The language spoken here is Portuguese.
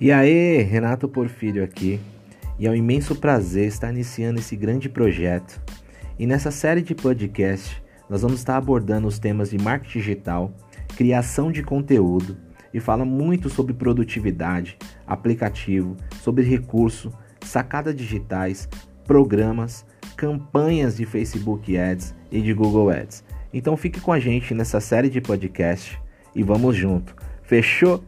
E aí, Renato Porfírio aqui, e é um imenso prazer estar iniciando esse grande projeto. E nessa série de podcast, nós vamos estar abordando os temas de marketing digital, criação de conteúdo e fala muito sobre produtividade, aplicativo, sobre recurso, sacadas digitais, programas, campanhas de Facebook Ads e de Google Ads. Então fique com a gente nessa série de podcast e vamos junto. Fechou?